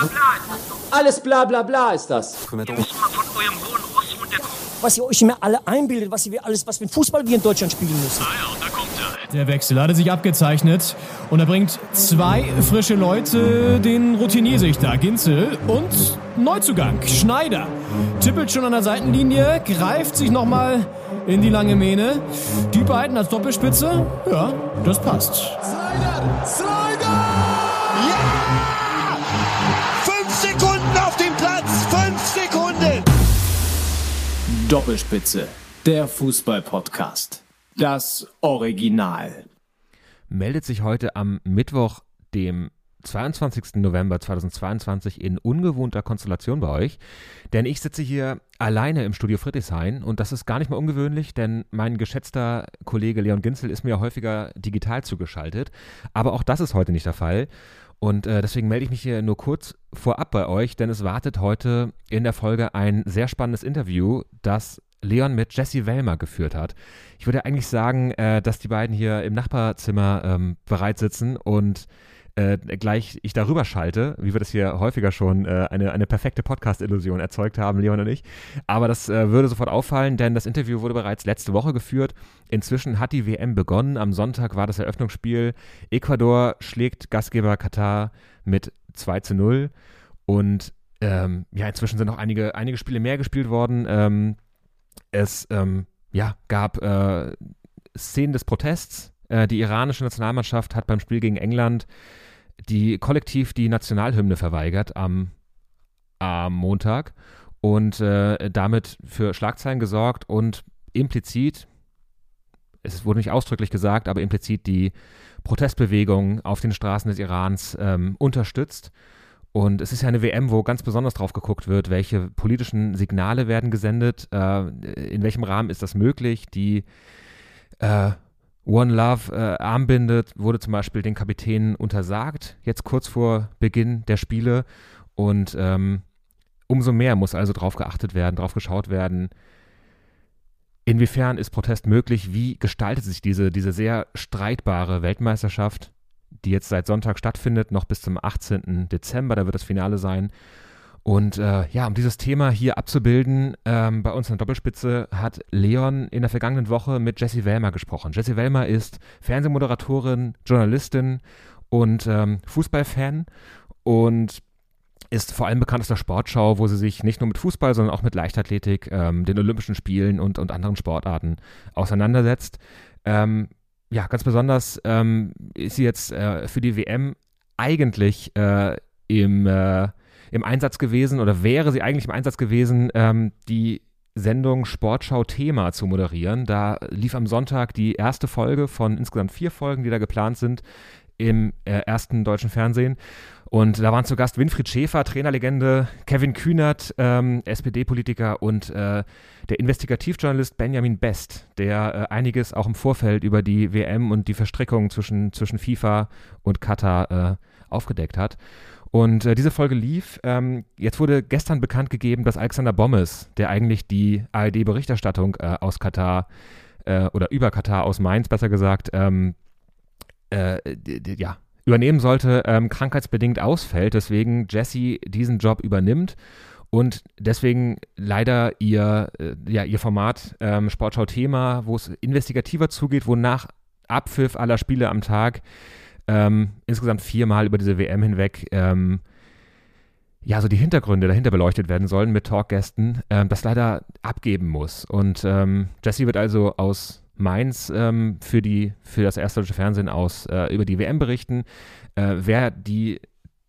bla bla ist das doch. Alles bla bla bla ist das. Ihr müsst mal von eurem hohen Ross runterkommen. was ihr euch immer alle einbildet, was wir alles, was für ein Fußball wir in Deutschland spielen müssen. Ah ja, da kommt er. Der Wechsel hatte sich abgezeichnet und er bringt zwei frische Leute, den Routiniersichter Ginzel und Neuzugang Schneider. Tippelt schon an der Seitenlinie, greift sich nochmal in die lange Mähne. Die beiden als Doppelspitze, ja, das passt. Slider! Slider! Doppelspitze, der Fußball-Podcast. Das Original. meldet sich heute am Mittwoch, dem 22. November 2022 in ungewohnter Konstellation bei euch. Denn ich sitze hier alleine im Studio Friedrichshain und das ist gar nicht mal ungewöhnlich, denn mein geschätzter Kollege Leon Ginzel ist mir häufiger digital zugeschaltet. Aber auch das ist heute nicht der Fall. Und äh, deswegen melde ich mich hier nur kurz vorab bei euch, denn es wartet heute in der Folge ein sehr spannendes Interview, das Leon mit Jesse Wellmer geführt hat. Ich würde eigentlich sagen, äh, dass die beiden hier im Nachbarzimmer ähm, bereit sitzen und äh, gleich ich darüber schalte, wie wir das hier häufiger schon äh, eine, eine perfekte Podcast-Illusion erzeugt haben, Leon und ich. Aber das äh, würde sofort auffallen, denn das Interview wurde bereits letzte Woche geführt. Inzwischen hat die WM begonnen. Am Sonntag war das Eröffnungsspiel. Ecuador schlägt Gastgeber Katar mit 2 zu 0. Und ähm, ja, inzwischen sind noch einige, einige Spiele mehr gespielt worden. Ähm, es ähm, ja, gab äh, Szenen des Protests. Äh, die iranische Nationalmannschaft hat beim Spiel gegen England die kollektiv die Nationalhymne verweigert am, am Montag und äh, damit für Schlagzeilen gesorgt und implizit, es wurde nicht ausdrücklich gesagt, aber implizit die Protestbewegung auf den Straßen des Irans ähm, unterstützt. Und es ist ja eine WM, wo ganz besonders drauf geguckt wird, welche politischen Signale werden gesendet, äh, in welchem Rahmen ist das möglich. Die äh, One Love äh, Armbinde wurde zum Beispiel den Kapitänen untersagt, jetzt kurz vor Beginn der Spiele. Und ähm, umso mehr muss also drauf geachtet werden, drauf geschaut werden, inwiefern ist Protest möglich, wie gestaltet sich diese, diese sehr streitbare Weltmeisterschaft, die jetzt seit Sonntag stattfindet, noch bis zum 18. Dezember, da wird das Finale sein. Und äh, ja, um dieses Thema hier abzubilden, ähm, bei uns in der Doppelspitze hat Leon in der vergangenen Woche mit Jessie Wellmer gesprochen. Jessie Wellmer ist Fernsehmoderatorin, Journalistin und ähm, Fußballfan und ist vor allem bekannt aus der Sportschau, wo sie sich nicht nur mit Fußball, sondern auch mit Leichtathletik, ähm, den Olympischen Spielen und, und anderen Sportarten auseinandersetzt. Ähm, ja, ganz besonders ähm, ist sie jetzt äh, für die WM eigentlich äh, im, äh, im Einsatz gewesen oder wäre sie eigentlich im Einsatz gewesen, ähm, die Sendung Sportschau Thema zu moderieren. Da lief am Sonntag die erste Folge von insgesamt vier Folgen, die da geplant sind im äh, ersten deutschen Fernsehen. Und da waren zu Gast Winfried Schäfer, Trainerlegende, Kevin Kühnert, ähm, SPD-Politiker und äh, der Investigativjournalist Benjamin Best, der äh, einiges auch im Vorfeld über die WM und die Verstrickung zwischen, zwischen FIFA und Katar äh, aufgedeckt hat. Und äh, diese Folge lief. Ähm, jetzt wurde gestern bekannt gegeben, dass Alexander Bommes, der eigentlich die ARD-Berichterstattung äh, aus Katar äh, oder über Katar aus Mainz besser gesagt, ähm, äh, ja, übernehmen sollte, ähm, krankheitsbedingt ausfällt, deswegen Jesse diesen Job übernimmt und deswegen leider ihr, äh, ja, ihr Format ähm, Sportschau Thema, wo es investigativer zugeht, wo nach Abpfiff aller Spiele am Tag ähm, insgesamt viermal über diese WM hinweg ähm, ja, so die Hintergründe dahinter beleuchtet werden sollen mit Talkgästen, ähm, das leider abgeben muss. Und ähm, Jesse wird also aus Mainz ähm, für, die, für das erste deutsche Fernsehen aus äh, über die WM berichten. Äh, wer die,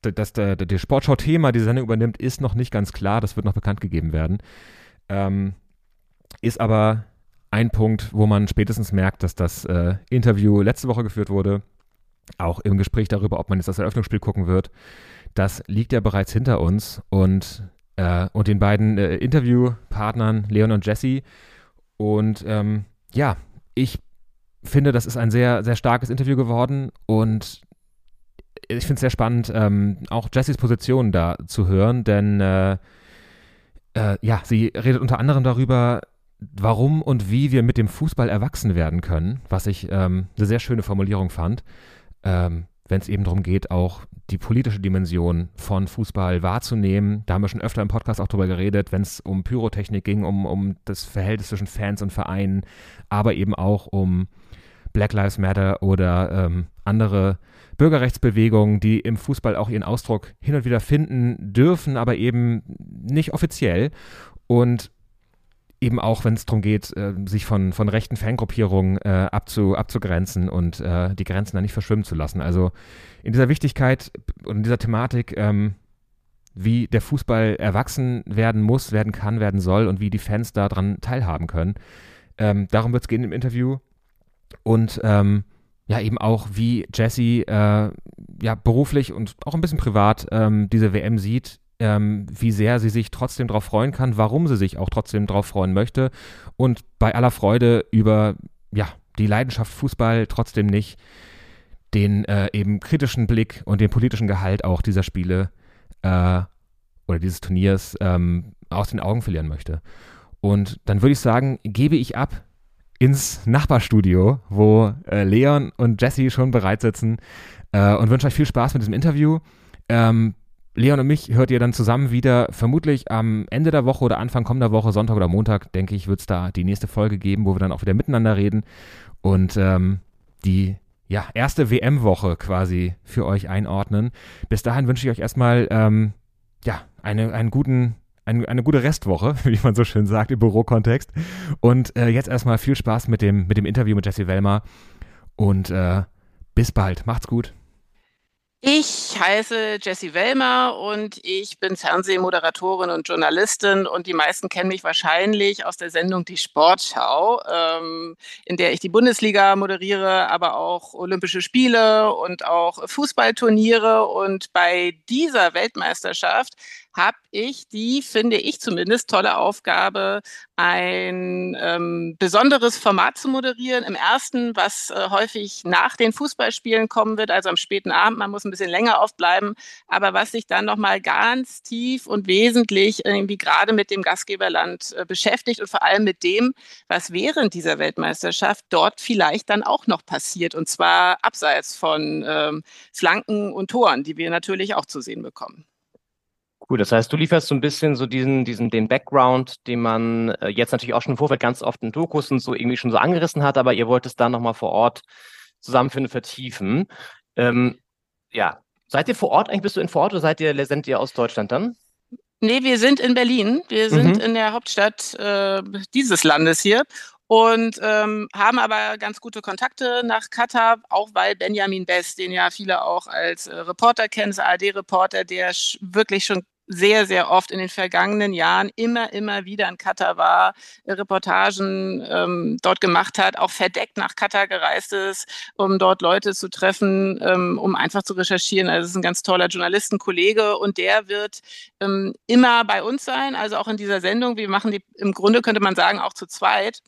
das, der, der Sportschau-Thema diese Sendung übernimmt, ist noch nicht ganz klar. Das wird noch bekannt gegeben werden. Ähm, ist aber ein Punkt, wo man spätestens merkt, dass das äh, Interview letzte Woche geführt wurde. Auch im Gespräch darüber, ob man jetzt das Eröffnungsspiel gucken wird. Das liegt ja bereits hinter uns und, äh, und den beiden äh, Interviewpartnern, Leon und Jesse. Und ähm, ja, ich finde, das ist ein sehr, sehr starkes Interview geworden und ich finde es sehr spannend, ähm, auch Jessys Position da zu hören, denn äh, äh, ja, sie redet unter anderem darüber, warum und wie wir mit dem Fußball erwachsen werden können, was ich ähm, eine sehr schöne Formulierung fand. Ähm, wenn es eben darum geht, auch die politische Dimension von Fußball wahrzunehmen. Da haben wir schon öfter im Podcast auch drüber geredet, wenn es um Pyrotechnik ging, um, um das Verhältnis zwischen Fans und Vereinen, aber eben auch um Black Lives Matter oder ähm, andere Bürgerrechtsbewegungen, die im Fußball auch ihren Ausdruck hin und wieder finden dürfen, aber eben nicht offiziell. Und eben auch, wenn es darum geht, äh, sich von, von rechten Fangruppierungen äh, abzu, abzugrenzen und äh, die Grenzen da nicht verschwimmen zu lassen. Also in dieser Wichtigkeit und in dieser Thematik, ähm, wie der Fußball erwachsen werden muss, werden kann, werden soll und wie die Fans daran teilhaben können. Ähm, darum wird es gehen im Interview. Und ähm, ja, eben auch, wie Jesse äh, ja beruflich und auch ein bisschen privat ähm, diese WM sieht, ähm, wie sehr sie sich trotzdem darauf freuen kann, warum sie sich auch trotzdem darauf freuen möchte und bei aller Freude über ja, die Leidenschaft Fußball trotzdem nicht den äh, eben kritischen Blick und den politischen Gehalt auch dieser Spiele äh, oder dieses Turniers ähm, aus den Augen verlieren möchte. Und dann würde ich sagen, gebe ich ab ins Nachbarstudio, wo äh, Leon und Jesse schon bereit sitzen äh, und wünsche euch viel Spaß mit diesem Interview. Ähm, Leon und mich hört ihr dann zusammen wieder, vermutlich am Ende der Woche oder Anfang kommender Woche, Sonntag oder Montag, denke ich, wird es da die nächste Folge geben, wo wir dann auch wieder miteinander reden und ähm, die ja, erste WM-Woche quasi für euch einordnen. Bis dahin wünsche ich euch erstmal ähm, ja, eine, einen guten, eine, eine gute Restwoche, wie man so schön sagt im Bürokontext. Und äh, jetzt erstmal viel Spaß mit dem, mit dem Interview mit Jesse Wellmer und äh, bis bald. Macht's gut. Ich heiße Jessie Wellmer und ich bin Fernsehmoderatorin und Journalistin und die meisten kennen mich wahrscheinlich aus der Sendung Die Sportschau, ähm, in der ich die Bundesliga moderiere, aber auch Olympische Spiele und auch Fußballturniere. Und bei dieser Weltmeisterschaft habe ich die, finde ich zumindest, tolle Aufgabe, ein ähm, besonderes Format zu moderieren. Im ersten, was äh, häufig nach den Fußballspielen kommen wird, also am späten Abend, man muss ein bisschen länger aufbleiben, aber was sich dann nochmal ganz tief und wesentlich irgendwie gerade mit dem Gastgeberland äh, beschäftigt und vor allem mit dem, was während dieser Weltmeisterschaft dort vielleicht dann auch noch passiert und zwar abseits von ähm, Flanken und Toren, die wir natürlich auch zu sehen bekommen. Cool, das heißt, du lieferst so ein bisschen so diesen, diesen, den Background, den man äh, jetzt natürlich auch schon im Vorfeld ganz oft in Dokus und so irgendwie schon so angerissen hat, aber ihr wollt es dann nochmal vor Ort zusammenfinden, vertiefen. Ähm, ja, seid ihr vor Ort eigentlich? Bist du in vor Ort oder seid ihr, sind ihr aus Deutschland dann? Nee, wir sind in Berlin. Wir sind Mhm. in der Hauptstadt äh, dieses Landes hier und ähm, haben aber ganz gute Kontakte nach Katar, auch weil Benjamin Best, den ja viele auch als äh, Reporter kennen, als ARD-Reporter, der sch- wirklich schon sehr, sehr oft in den vergangenen Jahren immer, immer wieder in Katar war, äh, Reportagen ähm, dort gemacht hat, auch verdeckt nach Katar gereist ist, um dort Leute zu treffen, ähm, um einfach zu recherchieren. Also es ist ein ganz toller Journalistenkollege und der wird ähm, immer bei uns sein, also auch in dieser Sendung. Wir machen die im Grunde, könnte man sagen, auch zu zweit.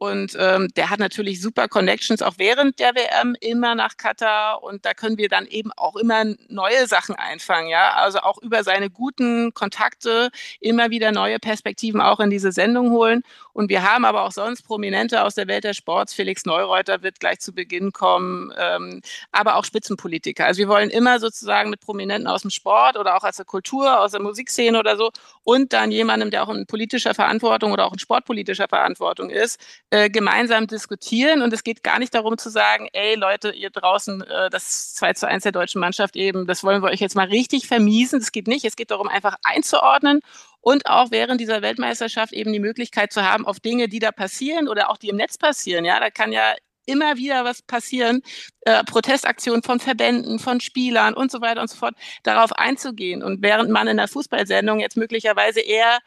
Und ähm, der hat natürlich super Connections auch während der WM immer nach Katar und da können wir dann eben auch immer neue Sachen einfangen, ja. Also auch über seine guten Kontakte immer wieder neue Perspektiven auch in diese Sendung holen. Und wir haben aber auch sonst Prominente aus der Welt des Sports. Felix Neureuter wird gleich zu Beginn kommen, ähm, aber auch Spitzenpolitiker. Also wir wollen immer sozusagen mit Prominenten aus dem Sport oder auch aus der Kultur, aus der Musikszene oder so und dann jemandem, der auch in politischer Verantwortung oder auch in sportpolitischer Verantwortung ist, äh, gemeinsam diskutieren. Und es geht gar nicht darum zu sagen, ey Leute, ihr draußen, äh, das 2 zu 1 der deutschen Mannschaft eben, das wollen wir euch jetzt mal richtig vermiesen. Das geht nicht. Es geht darum, einfach einzuordnen und auch während dieser Weltmeisterschaft eben die Möglichkeit zu haben, auf Dinge, die da passieren oder auch die im Netz passieren. Ja, da kann ja immer wieder was passieren, äh, Protestaktionen von Verbänden, von Spielern und so weiter und so fort, darauf einzugehen. Und während man in der Fußballsendung jetzt möglicherweise eher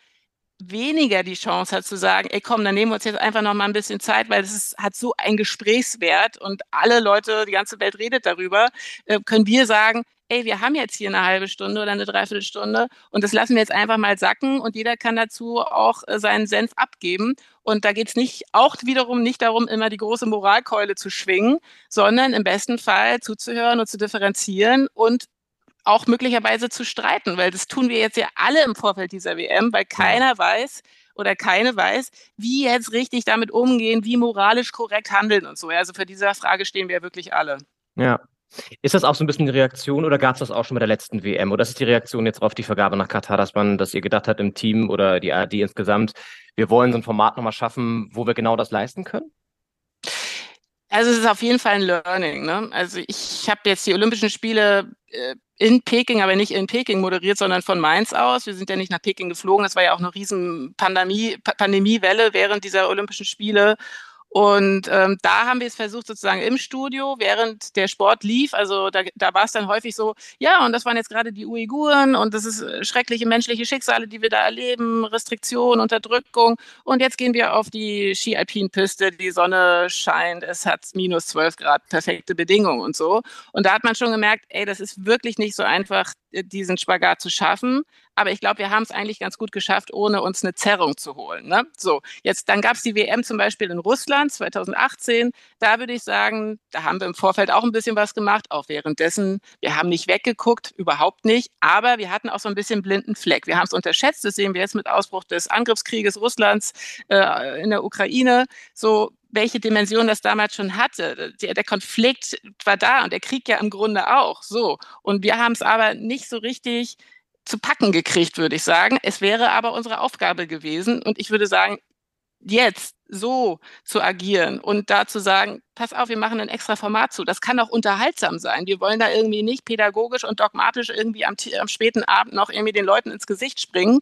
weniger die Chance hat zu sagen, ey komm, dann nehmen wir uns jetzt einfach noch mal ein bisschen Zeit, weil es hat so einen Gesprächswert und alle Leute, die ganze Welt redet darüber, äh, können wir sagen, ey, wir haben jetzt hier eine halbe Stunde oder eine Dreiviertelstunde und das lassen wir jetzt einfach mal sacken und jeder kann dazu auch äh, seinen Senf abgeben. Und da geht es nicht auch wiederum nicht darum, immer die große Moralkeule zu schwingen, sondern im besten Fall zuzuhören und zu differenzieren und auch möglicherweise zu streiten, weil das tun wir jetzt ja alle im Vorfeld dieser WM, weil keiner weiß oder keine weiß, wie jetzt richtig damit umgehen, wie moralisch korrekt handeln und so. Also für diese Frage stehen wir wirklich alle. Ja. Ist das auch so ein bisschen die Reaktion oder gab es das auch schon bei der letzten WM? Oder ist die Reaktion jetzt auf die Vergabe nach Katar, dass man, dass ihr gedacht habt im Team oder die ARD insgesamt, wir wollen so ein Format nochmal schaffen, wo wir genau das leisten können? Also es ist auf jeden Fall ein Learning. Ne? Also ich habe jetzt die Olympischen Spiele äh, in Peking, aber nicht in Peking moderiert, sondern von Mainz aus. Wir sind ja nicht nach Peking geflogen. Das war ja auch eine riesen Pandemie, Pandemiewelle während dieser Olympischen Spiele. Und ähm, da haben wir es versucht, sozusagen im Studio, während der Sport lief. Also da, da war es dann häufig so, ja, und das waren jetzt gerade die Uiguren und das ist äh, schreckliche menschliche Schicksale, die wir da erleben, Restriktion, Unterdrückung. Und jetzt gehen wir auf die Ski-Alpin-Piste, die Sonne scheint, es hat minus 12 Grad, perfekte Bedingungen und so. Und da hat man schon gemerkt, ey, das ist wirklich nicht so einfach, äh, diesen Spagat zu schaffen. Aber ich glaube, wir haben es eigentlich ganz gut geschafft, ohne uns eine Zerrung zu holen. Ne? So, jetzt dann gab es die WM zum Beispiel in Russland 2018. Da würde ich sagen, da haben wir im Vorfeld auch ein bisschen was gemacht, auch währenddessen. Wir haben nicht weggeguckt, überhaupt nicht. Aber wir hatten auch so ein bisschen blinden Fleck. Wir haben es unterschätzt. Das sehen wir jetzt mit Ausbruch des Angriffskrieges Russlands äh, in der Ukraine. So, welche Dimension das damals schon hatte. Der, der, Konflikt war da und der Krieg ja im Grunde auch so. Und wir haben es aber nicht so richtig zu packen gekriegt, würde ich sagen. Es wäre aber unsere Aufgabe gewesen. Und ich würde sagen, jetzt so zu agieren und da zu sagen, pass auf, wir machen ein extra Format zu. Das kann auch unterhaltsam sein. Wir wollen da irgendwie nicht pädagogisch und dogmatisch irgendwie am, am späten Abend noch irgendwie den Leuten ins Gesicht springen.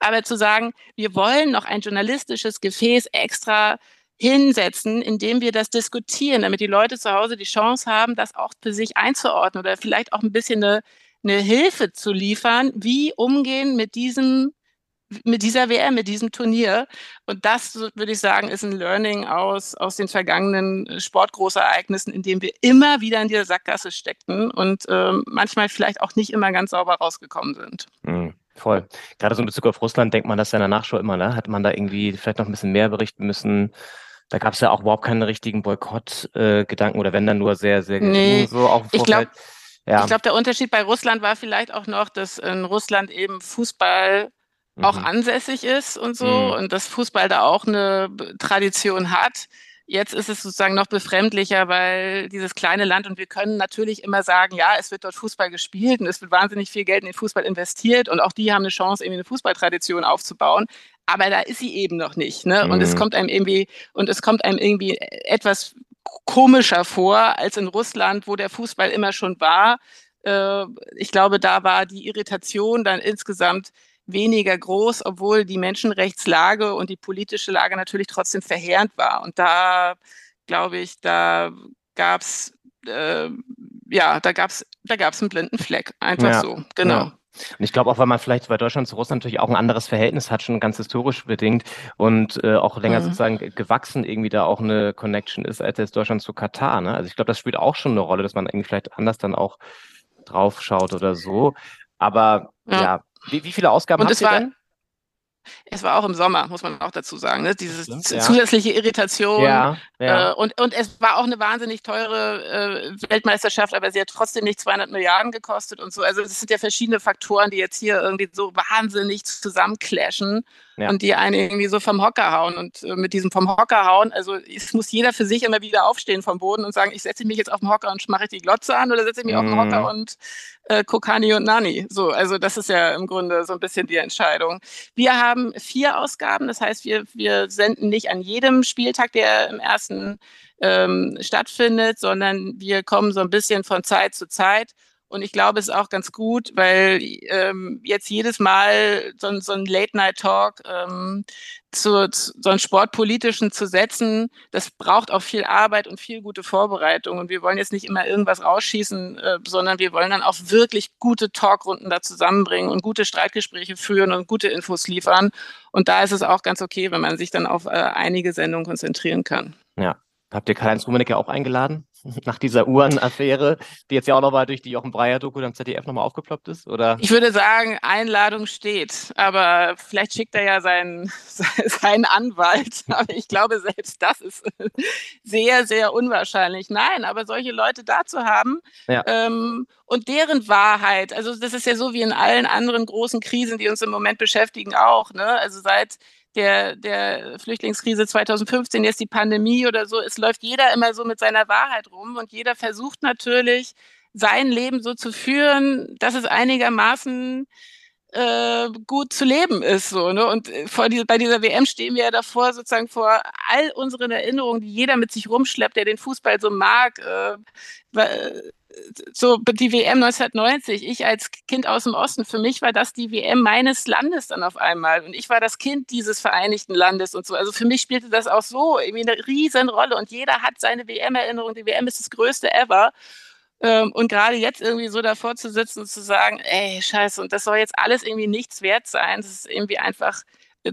Aber zu sagen, wir wollen noch ein journalistisches Gefäß extra hinsetzen, indem wir das diskutieren, damit die Leute zu Hause die Chance haben, das auch für sich einzuordnen oder vielleicht auch ein bisschen eine eine Hilfe zu liefern, wie umgehen mit diesem mit dieser WM, mit diesem Turnier. Und das, würde ich sagen, ist ein Learning aus, aus den vergangenen äh, Sportgroßereignissen, in dem wir immer wieder in dieser Sackgasse steckten und ähm, manchmal vielleicht auch nicht immer ganz sauber rausgekommen sind. Mhm. Voll. Gerade so in Bezug auf Russland denkt man das ja in der Nachschau immer, ne? Hat man da irgendwie vielleicht noch ein bisschen mehr berichten müssen? Da gab es ja auch überhaupt keine richtigen Boykott-Gedanken äh, oder wenn dann nur sehr, sehr gering nee, so auch im Vorfeld. Ich glaub, ja. Ich glaube, der Unterschied bei Russland war vielleicht auch noch, dass in Russland eben Fußball mhm. auch ansässig ist und so mhm. und dass Fußball da auch eine Tradition hat. Jetzt ist es sozusagen noch befremdlicher, weil dieses kleine Land und wir können natürlich immer sagen, ja, es wird dort Fußball gespielt und es wird wahnsinnig viel Geld in den Fußball investiert und auch die haben eine Chance, irgendwie eine Fußballtradition aufzubauen. Aber da ist sie eben noch nicht. Ne? Mhm. Und es mhm. kommt einem irgendwie, und es kommt einem irgendwie etwas komischer vor als in Russland, wo der Fußball immer schon war. Äh, ich glaube, da war die Irritation dann insgesamt weniger groß, obwohl die Menschenrechtslage und die politische Lage natürlich trotzdem verheerend war. Und da, glaube ich, da gab es äh, ja, da gab es da gab's einen blinden Fleck. Einfach ja, so, genau. Ja. Und ich glaube auch, weil man vielleicht bei Deutschland zu Russland natürlich auch ein anderes Verhältnis hat, schon ganz historisch bedingt und äh, auch länger mhm. sozusagen gewachsen irgendwie da auch eine Connection ist, als jetzt Deutschland zu Katar. Ne? Also ich glaube, das spielt auch schon eine Rolle, dass man irgendwie vielleicht anders dann auch drauf schaut oder so. Aber ja, ja wie, wie viele Ausgaben und habt ihr war, denn? Es war auch im Sommer, muss man auch dazu sagen. Ne? Diese ja. zusätzliche Irritation. Ja, ja. Äh, und, und es war auch eine wahnsinnig teure äh, Weltmeisterschaft, aber sie hat trotzdem nicht 200 Milliarden gekostet und so. Also es sind ja verschiedene Faktoren, die jetzt hier irgendwie so wahnsinnig zusammenclashen ja. und die einen irgendwie so vom Hocker hauen. Und äh, mit diesem vom Hocker hauen, also es muss jeder für sich immer wieder aufstehen vom Boden und sagen, ich setze mich jetzt auf den Hocker und mache ich die Glotze an oder setze ich mich mm. auf den Hocker mhm. und äh, Kokani und Nani. So, also das ist ja im Grunde so ein bisschen die Entscheidung. Wir haben vier Ausgaben, das heißt, wir, wir senden nicht an jedem Spieltag, der im ersten ähm, stattfindet, sondern wir kommen so ein bisschen von Zeit zu Zeit und ich glaube, es ist auch ganz gut, weil ähm, jetzt jedes Mal so, so ein Late-Night-Talk ähm, zu, zu, so einen sportpolitischen zu setzen, das braucht auch viel Arbeit und viel gute Vorbereitung. Und wir wollen jetzt nicht immer irgendwas rausschießen, äh, sondern wir wollen dann auch wirklich gute Talkrunden da zusammenbringen und gute Streitgespräche führen und gute Infos liefern. Und da ist es auch ganz okay, wenn man sich dann auf äh, einige Sendungen konzentrieren kann. Ja. Habt ihr Karl-Heinz Rummenigge auch eingeladen? Nach dieser Uhrenaffäre, die jetzt ja auch nochmal durch die Jochen Breyer-Doku am ZDF nochmal aufgeploppt ist? Oder? Ich würde sagen, Einladung steht, aber vielleicht schickt er ja seinen, seinen Anwalt. Aber ich glaube, selbst das ist sehr, sehr unwahrscheinlich. Nein, aber solche Leute da zu haben ja. ähm, und deren Wahrheit, also das ist ja so wie in allen anderen großen Krisen, die uns im Moment beschäftigen, auch. Ne? Also seit der, der Flüchtlingskrise 2015, jetzt die Pandemie oder so. Es läuft jeder immer so mit seiner Wahrheit rum und jeder versucht natürlich, sein Leben so zu führen, dass es einigermaßen äh, gut zu leben ist. So, ne? Und äh, vor die, bei dieser WM stehen wir ja davor, sozusagen vor all unseren Erinnerungen, die jeder mit sich rumschleppt, der den Fußball so mag. Äh, so die WM 1990, ich als Kind aus dem Osten, für mich war das die WM meines Landes dann auf einmal. Und ich war das Kind dieses Vereinigten Landes und so. Also für mich spielte das auch so eine riesen Rolle. Und jeder hat seine WM-Erinnerung. Die WM ist das Größte ever. Ähm, und gerade jetzt irgendwie so davor zu sitzen und zu sagen, ey, scheiße, und das soll jetzt alles irgendwie nichts wert sein, das ist irgendwie einfach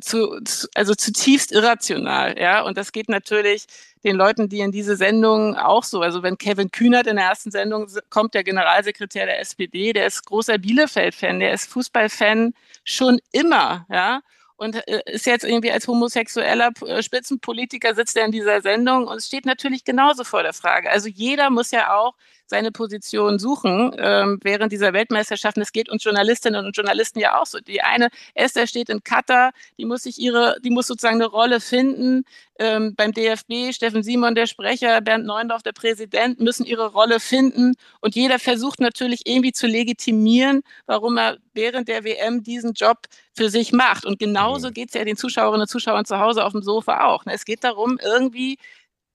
zu, also zutiefst irrational, ja. Und das geht natürlich den Leuten, die in diese Sendung auch so, also wenn Kevin Kühnert in der ersten Sendung kommt, der Generalsekretär der SPD, der ist großer Bielefeld-Fan, der ist Fußballfan schon immer, ja und äh, ist jetzt irgendwie als homosexueller äh, Spitzenpolitiker sitzt er in dieser Sendung und es steht natürlich genauso vor der Frage. Also jeder muss ja auch seine Position suchen ähm, während dieser Weltmeisterschaften. Es geht uns Journalistinnen und Journalisten ja auch so. Die eine, Esther steht in Katar, die muss sich ihre, die muss sozusagen eine Rolle finden. Ähm, beim DFB, Steffen Simon, der Sprecher, Bernd Neuendorf, der Präsident, müssen ihre Rolle finden. Und jeder versucht natürlich irgendwie zu legitimieren, warum er während der WM diesen Job für sich macht. Und genauso mhm. geht es ja den Zuschauerinnen und Zuschauern zu Hause auf dem Sofa auch. Ne? Es geht darum, irgendwie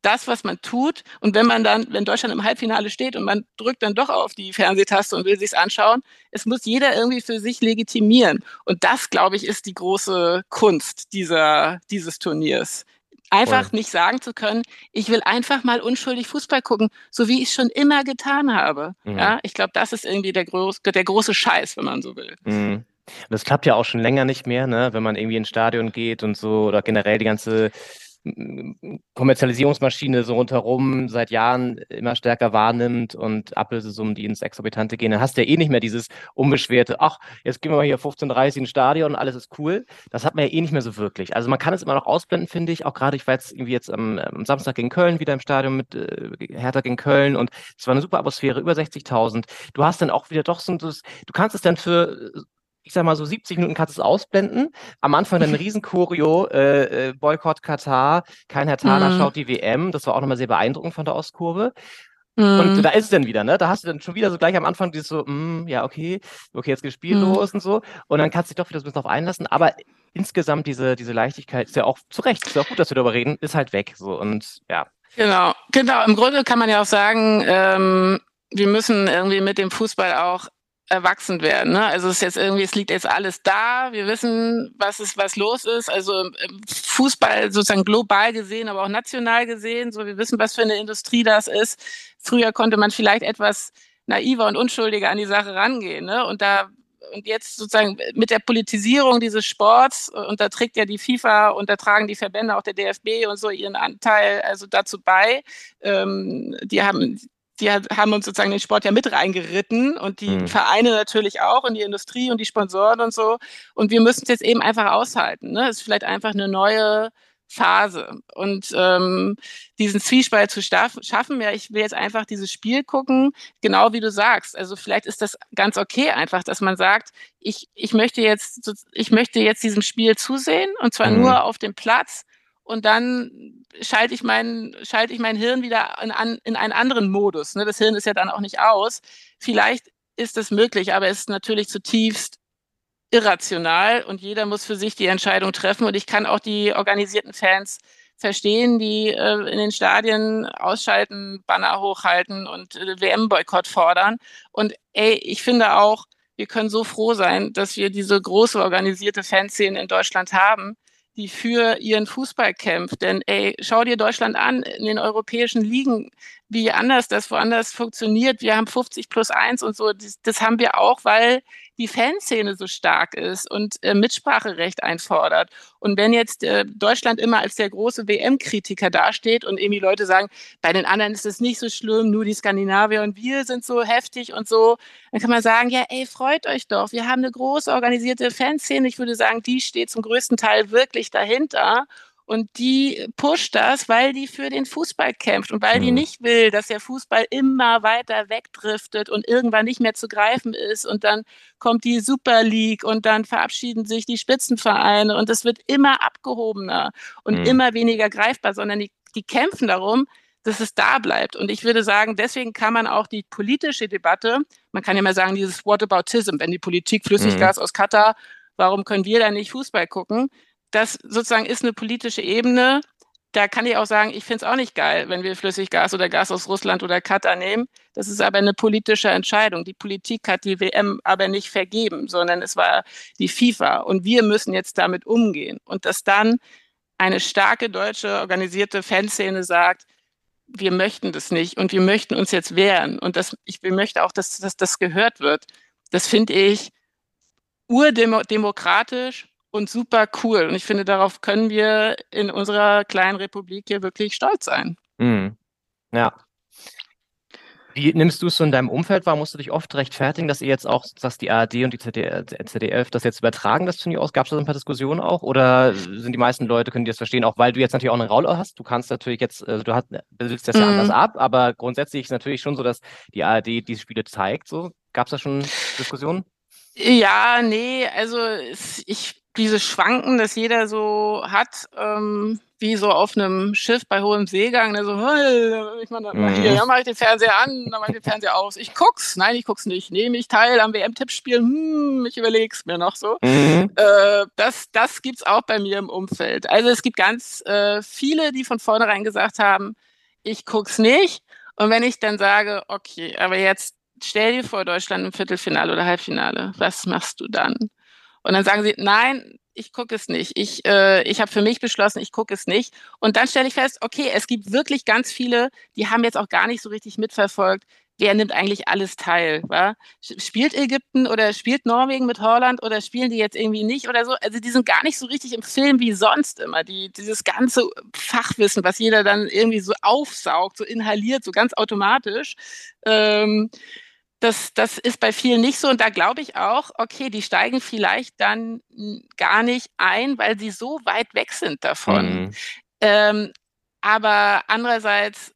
das, was man tut. Und wenn man dann, wenn Deutschland im Halbfinale steht und man drückt dann doch auf die Fernsehtaste und will sich's anschauen, es muss jeder irgendwie für sich legitimieren. Und das, glaube ich, ist die große Kunst dieser, dieses Turniers. Einfach Voll. nicht sagen zu können, ich will einfach mal unschuldig Fußball gucken, so wie ich es schon immer getan habe. Mhm. Ja, ich glaube, das ist irgendwie der, groß, der große Scheiß, wenn man so will. Mhm. Das klappt ja auch schon länger nicht mehr, ne? wenn man irgendwie ins Stadion geht und so oder generell die ganze Kommerzialisierungsmaschine so rundherum seit Jahren immer stärker wahrnimmt und Ablösesummen, die ins Exorbitante gehen, dann hast du ja eh nicht mehr dieses unbeschwerte, ach, jetzt gehen wir mal hier 15.30 ins Stadion und alles ist cool. Das hat man ja eh nicht mehr so wirklich. Also man kann es immer noch ausblenden, finde ich. Auch gerade, ich war jetzt irgendwie jetzt am, am, Samstag gegen Köln wieder im Stadion mit äh, Hertha gegen Köln und es war eine super Atmosphäre, über 60.000. Du hast dann auch wieder doch so, du kannst es dann für ich sag mal so 70 Minuten kannst du es ausblenden. Am Anfang dann ein Riesenkurio, äh, äh, Boykott Katar, kein Herr Thaler mhm. schaut die WM. Das war auch nochmal sehr beeindruckend von der Ostkurve. Mhm. Und da ist es dann wieder, ne? Da hast du dann schon wieder so gleich am Anfang dieses so, mm, ja, okay, okay, jetzt geht das Spiel mhm. los und so. Und dann kannst du dich doch wieder so ein bisschen drauf einlassen. Aber insgesamt diese, diese Leichtigkeit ist ja auch zu Recht, ist ja auch gut, dass wir darüber reden, ist halt weg. So und ja. Genau, genau. Im Grunde kann man ja auch sagen, ähm, wir müssen irgendwie mit dem Fußball auch erwachsen werden. Ne? Also es ist jetzt irgendwie, es liegt jetzt alles da. Wir wissen, was ist, was los ist. Also Fußball sozusagen global gesehen, aber auch national gesehen. So, wir wissen, was für eine Industrie das ist. Früher konnte man vielleicht etwas naiver und unschuldiger an die Sache rangehen. Ne? Und da und jetzt sozusagen mit der Politisierung dieses Sports, und da trägt ja die FIFA und da tragen die Verbände, auch der DFB und so ihren Anteil also dazu bei. Ähm, die haben die haben uns sozusagen den Sport ja mit reingeritten und die mhm. Vereine natürlich auch und die Industrie und die Sponsoren und so. Und wir müssen es jetzt eben einfach aushalten. Ne? Es ist vielleicht einfach eine neue Phase. Und ähm, diesen Zwiespalt zu schaffen, ja, ich will jetzt einfach dieses Spiel gucken, genau wie du sagst. Also vielleicht ist das ganz okay einfach, dass man sagt, ich, ich möchte jetzt, ich möchte jetzt diesem Spiel zusehen und zwar mhm. nur auf dem Platz und dann schalte ich mein, schalte ich mein Hirn wieder in, in einen anderen Modus. Ne? Das Hirn ist ja dann auch nicht aus. Vielleicht ist es möglich, aber es ist natürlich zutiefst irrational und jeder muss für sich die Entscheidung treffen. Und ich kann auch die organisierten Fans verstehen, die äh, in den Stadien ausschalten, Banner hochhalten und äh, WM-Boykott fordern. Und ey, ich finde auch, wir können so froh sein, dass wir diese große organisierte Fanszene in Deutschland haben, die für ihren Fußball kämpft. Denn ey, schau dir Deutschland an in den europäischen Ligen, wie anders das woanders funktioniert. Wir haben 50 plus 1 und so. Das, das haben wir auch, weil die Fanszene so stark ist und äh, Mitspracherecht einfordert. Und wenn jetzt äh, Deutschland immer als der große WM-Kritiker dasteht und irgendwie Leute sagen, bei den anderen ist es nicht so schlimm, nur die Skandinavier und wir sind so heftig und so, dann kann man sagen, ja, ey, freut euch doch. Wir haben eine große organisierte Fanszene. Ich würde sagen, die steht zum größten Teil wirklich dahinter. Und die pusht das, weil die für den Fußball kämpft und weil die Mhm. nicht will, dass der Fußball immer weiter wegdriftet und irgendwann nicht mehr zu greifen ist. Und dann kommt die Super League und dann verabschieden sich die Spitzenvereine und es wird immer abgehobener und Mhm. immer weniger greifbar, sondern die, die kämpfen darum, dass es da bleibt. Und ich würde sagen, deswegen kann man auch die politische Debatte, man kann ja mal sagen, dieses Whataboutism, wenn die Politik Flüssiggas aus Katar, warum können wir da nicht Fußball gucken? Das sozusagen ist eine politische Ebene. Da kann ich auch sagen, ich finde es auch nicht geil, wenn wir Flüssiggas oder Gas aus Russland oder Katar nehmen. Das ist aber eine politische Entscheidung. Die Politik hat die WM aber nicht vergeben, sondern es war die FIFA. Und wir müssen jetzt damit umgehen. Und dass dann eine starke deutsche organisierte Fanszene sagt, wir möchten das nicht und wir möchten uns jetzt wehren und das, ich möchte auch, dass, dass das gehört wird. Das finde ich urdemokratisch und super cool. Und ich finde, darauf können wir in unserer kleinen Republik hier wirklich stolz sein. Mhm. Ja. Wie nimmst du es so in deinem Umfeld wahr? Musst du dich oft rechtfertigen, dass ihr jetzt auch, dass die ARD und die ZDF, ZDF das jetzt übertragen, das Turnier aus? Gab es da so ein paar Diskussionen auch? Oder sind die meisten Leute, können die das verstehen, auch weil du jetzt natürlich auch eine Rolle hast? Du kannst natürlich jetzt, also du hast, bildest das ja Mhm. anders ab, aber grundsätzlich ist es natürlich schon so, dass die ARD diese Spiele zeigt. So. Gab es da schon Diskussionen? Ja, nee, also ich, dieses Schwanken, das jeder so hat, ähm, wie so auf einem Schiff bei hohem Seegang, ne, so, hey, ich dann mach hier, Mhm. ja, mach ich den Fernseher an, dann mach ich den Fernseher aus. Ich guck's, nein, ich guck's nicht. Nehme ich teil am WM-Tippspiel, hm, ich überleg's mir noch so. Mhm. Äh, das, das gibt's auch bei mir im Umfeld. Also es gibt ganz äh, viele, die von vornherein gesagt haben, ich guck's nicht. Und wenn ich dann sage, okay, aber jetzt stell dir vor, Deutschland im Viertelfinale oder Halbfinale, was machst du dann? Und dann sagen sie, nein, ich gucke es nicht. Ich, äh, ich habe für mich beschlossen, ich gucke es nicht. Und dann stelle ich fest, okay, es gibt wirklich ganz viele, die haben jetzt auch gar nicht so richtig mitverfolgt, wer nimmt eigentlich alles teil? Wa? Spielt Ägypten oder spielt Norwegen mit Holland oder spielen die jetzt irgendwie nicht oder so? Also die sind gar nicht so richtig im Film wie sonst immer. Die, dieses ganze Fachwissen, was jeder dann irgendwie so aufsaugt, so inhaliert, so ganz automatisch. Ähm, das, das ist bei vielen nicht so. Und da glaube ich auch, okay, die steigen vielleicht dann gar nicht ein, weil sie so weit weg sind davon. Mhm. Ähm, aber andererseits,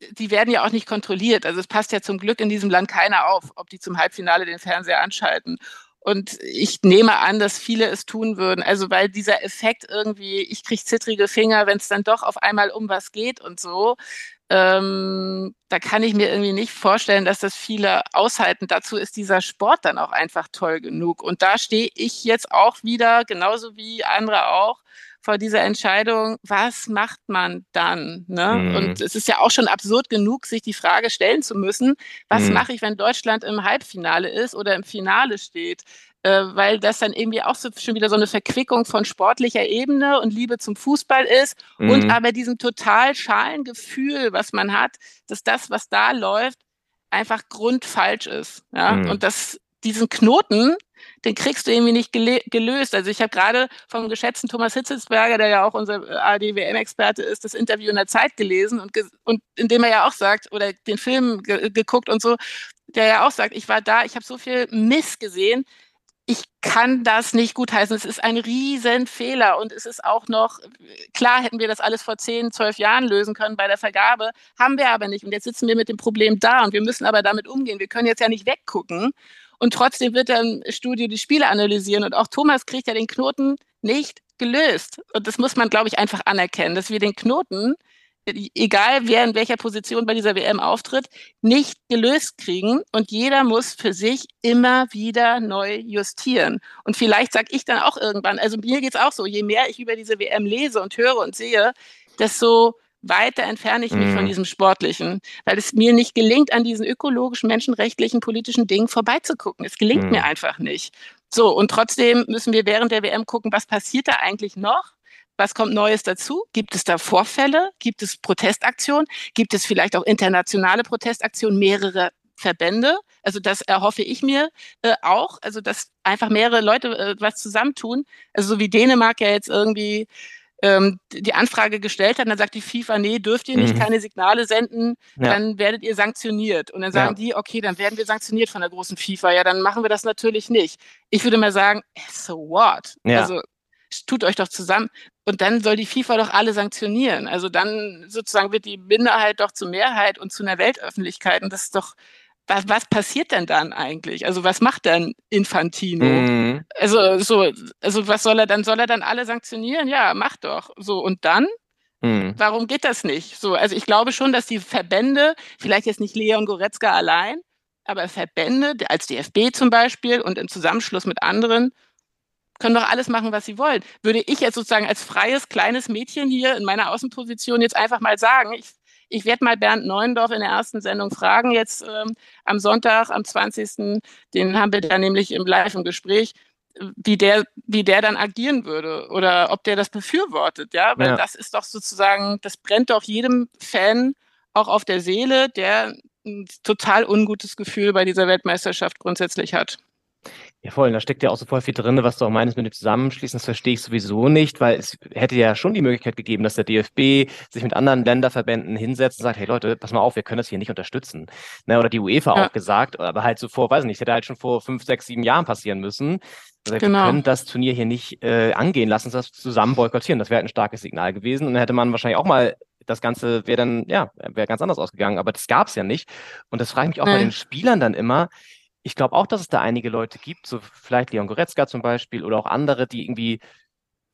die werden ja auch nicht kontrolliert. Also es passt ja zum Glück in diesem Land keiner auf, ob die zum Halbfinale den Fernseher anschalten. Und ich nehme an, dass viele es tun würden. Also weil dieser Effekt irgendwie, ich kriege zittrige Finger, wenn es dann doch auf einmal um was geht und so. Ähm, da kann ich mir irgendwie nicht vorstellen, dass das viele aushalten. Dazu ist dieser Sport dann auch einfach toll genug. Und da stehe ich jetzt auch wieder, genauso wie andere auch, vor dieser Entscheidung, was macht man dann? Ne? Mhm. Und es ist ja auch schon absurd genug, sich die Frage stellen zu müssen, was Mhm. mache ich, wenn Deutschland im Halbfinale ist oder im Finale steht? Äh, weil das dann irgendwie auch so schon wieder so eine Verquickung von sportlicher Ebene und Liebe zum Fußball ist und Mhm. aber diesem total schalen Gefühl, was man hat, dass das, was da läuft, einfach grundfalsch ist. Ja? Mhm. Und dass diesen Knoten, den kriegst du irgendwie nicht gelöst. Also ich habe gerade vom geschätzten Thomas Hitzelsberger, der ja auch unser ARD-WM-Experte ist, das Interview in der Zeit gelesen und, ge und in dem er ja auch sagt, oder den Film ge geguckt und so, der ja auch sagt, ich war da, ich habe so viel Miss gesehen, ich kann das nicht gutheißen. Es ist ein Riesenfehler und es ist auch noch, klar hätten wir das alles vor 10, 12 Jahren lösen können bei der Vergabe, haben wir aber nicht. Und jetzt sitzen wir mit dem Problem da und wir müssen aber damit umgehen. Wir können jetzt ja nicht weggucken und trotzdem wird dann Studio die Spiele analysieren und auch Thomas kriegt ja den Knoten nicht gelöst. Und das muss man, glaube ich, einfach anerkennen, dass wir den Knoten egal wer in welcher Position bei dieser WM auftritt, nicht gelöst kriegen. Und jeder muss für sich immer wieder neu justieren. Und vielleicht sage ich dann auch irgendwann, also mir geht es auch so, je mehr ich über diese WM lese und höre und sehe, desto weiter entferne ich mich Mhm. von diesem Sportlichen, weil es mir nicht gelingt, an diesen ökologischen, menschenrechtlichen, politischen Dingen vorbeizugucken. Es gelingt Mhm. mir einfach nicht. So, und trotzdem müssen wir während der WM gucken, was passiert da eigentlich noch? Was kommt Neues dazu? Gibt es da Vorfälle? Gibt es Protestaktionen? Gibt es vielleicht auch internationale Protestaktionen, mehrere Verbände? Also das erhoffe ich mir äh, auch, also dass einfach mehrere Leute äh, was zusammentun. Also so wie Dänemark ja jetzt irgendwie ähm, die Anfrage gestellt hat, und dann sagt die FIFA, nee, dürft ihr nicht Mhm. keine Signale senden, Ja. dann werdet ihr sanktioniert. Und dann sagen Ja. die, okay, dann werden wir sanktioniert von der großen FIFA. Ja, dann machen wir das natürlich nicht. Ich würde mal sagen, so what? Ja. Also tut euch doch zusammen. Und dann soll die FIFA doch alle sanktionieren. Also dann sozusagen wird die Minderheit doch zur Mehrheit und zu einer Weltöffentlichkeit. Und das ist doch, was, was passiert denn dann eigentlich? Also was macht dann Infantino? Mhm. Also so, also was soll er dann? Soll er dann alle sanktionieren? Ja, mach doch. So und dann? Mhm. Warum geht das nicht? So, also ich glaube schon, dass die Verbände, vielleicht jetzt nicht Leon Goretzka allein, aber Verbände als DFB zum Beispiel und im Zusammenschluss mit anderen können doch alles machen, was sie wollen. Würde ich jetzt sozusagen als freies kleines Mädchen hier in meiner Außenposition jetzt einfach mal sagen, ich, ich werde mal Bernd Neuendorf in der ersten Sendung fragen, jetzt ähm, am Sonntag, am 20. Den haben wir da nämlich im Live im Gespräch, wie der, wie der dann agieren würde oder ob der das befürwortet, ja, weil Ja. das ist doch sozusagen, das brennt doch jedem Fan auch auf der Seele, der ein total ungutes Gefühl bei dieser Weltmeisterschaft grundsätzlich hat. Ja, voll. Und da steckt ja auch so voll viel drin, was du auch meinst mit dem Zusammenschließen. Das verstehe ich sowieso nicht, weil es hätte ja schon die Möglichkeit gegeben, dass der DFB sich mit anderen Länderverbänden hinsetzt und sagt, hey Leute, pass mal auf, wir können das hier nicht unterstützen. Ne, oder die UEFA Ja. auch gesagt, aber halt so vor, weiß ich nicht, hätte halt schon vor fünf, sechs, sieben Jahren passieren müssen. Also Genau. Wir können das Turnier hier nicht äh, angehen, lass uns das zusammen boykottieren. Das wäre halt ein starkes Signal gewesen. Und dann hätte man wahrscheinlich auch mal das Ganze wäre dann, ja, wäre ganz anders ausgegangen, aber das gab es ja nicht. Und das frage ich mich auch bei Nee. den Spielern dann immer. Ich glaube auch, dass es da einige Leute gibt, so vielleicht Leon Goretzka zum Beispiel oder auch andere, die irgendwie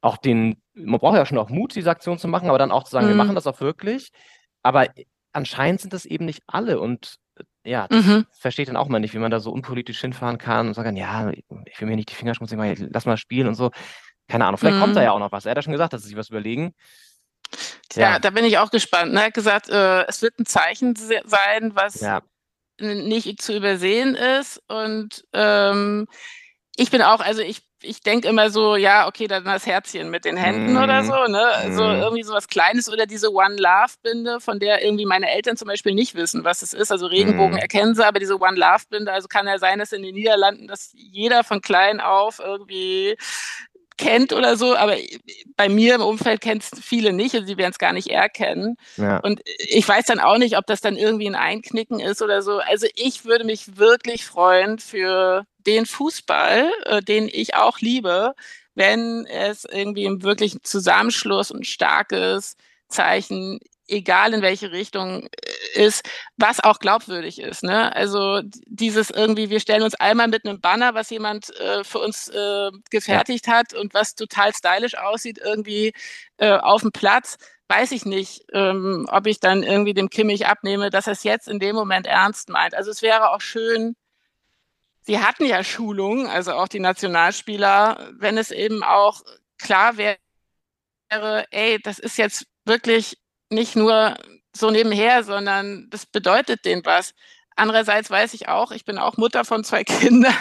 auch den, man braucht ja schon auch Mut, diese Aktion zu machen, aber dann auch zu sagen, wir Mhm. machen das auch wirklich. Aber anscheinend sind das eben nicht alle und äh, ja, das Mhm. verstehe ich dann auch mal nicht, wie man da so unpolitisch hinfahren kann und sagen, ja, ich will mir nicht die Finger schmutzig machen, lass mal spielen und so. Keine Ahnung, vielleicht kommt da Mhm. ja auch noch was. Er hat ja schon gesagt, dass sie sich was überlegen. Ja, Ja. da bin ich auch gespannt. Ne? Er hat gesagt, äh, es wird ein Zeichen se- sein, was Ja, nicht zu übersehen ist. Und ähm, ich bin auch, also ich, ich denke immer so, ja, okay, dann das Herzchen mit den Händen Mhm. oder so, ne? Also Mhm. irgendwie so was Kleines oder diese One Love Binde, von der irgendwie meine Eltern zum Beispiel nicht wissen, was es ist. Also Regenbogen Mhm. erkennen sie, aber diese One Love Binde, also kann ja sein, dass in den Niederlanden das jeder von klein auf irgendwie kennt oder so, aber bei mir im Umfeld kennt es viele nicht und sie werden es gar nicht erkennen. ja. Und ich weiß dann auch nicht, ob das dann irgendwie ein Einknicken ist oder so. Also ich würde mich wirklich freuen für den Fußball, äh, den ich auch liebe, wenn es irgendwie im wirklichen Zusammenschluss und starkes Zeichen, egal in welche Richtung äh, ist, was auch glaubwürdig ist. Ne? Also dieses irgendwie, wir stellen uns einmal mit einem Banner, was jemand äh, für uns äh, gefertigt hat und was total stylisch aussieht, irgendwie äh, auf dem Platz weiß ich nicht, ähm, ob ich dann irgendwie dem Kimmich abnehme, dass er es jetzt in dem Moment ernst meint. Also es wäre auch schön, sie hatten ja Schulungen, also auch die Nationalspieler, wenn es eben auch klar wäre, ey, das ist jetzt wirklich nicht nur so nebenher, sondern das bedeutet denen was. Andererseits weiß ich auch, ich bin auch Mutter von zwei Kindern.